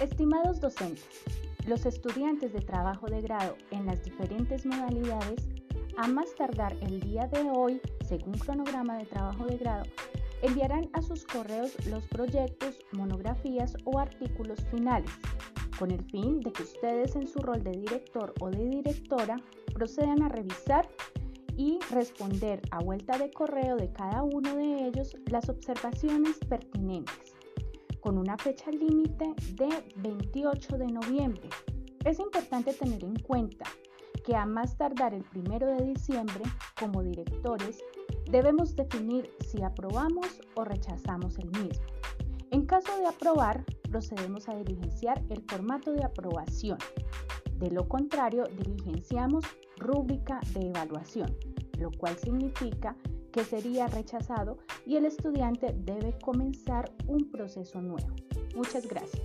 Estimados docentes, los estudiantes de trabajo de grado en las diferentes modalidades, a más tardar el día de hoy, según cronograma de trabajo de grado, enviarán a sus correos los proyectos, monografías o artículos finales, con el fin de que ustedes en su rol de director o de directora procedan a revisar y responder a vuelta de correo de cada uno de ellos las observaciones pertinentes con una fecha límite de 28 de noviembre. Es importante tener en cuenta que a más tardar el 1 de diciembre, como directores, debemos definir si aprobamos o rechazamos el mismo. En caso de aprobar, procedemos a diligenciar el formato de aprobación. De lo contrario, diligenciamos rúbrica de evaluación, lo cual significa que sería rechazado y el estudiante debe comenzar un proceso nuevo. Muchas gracias.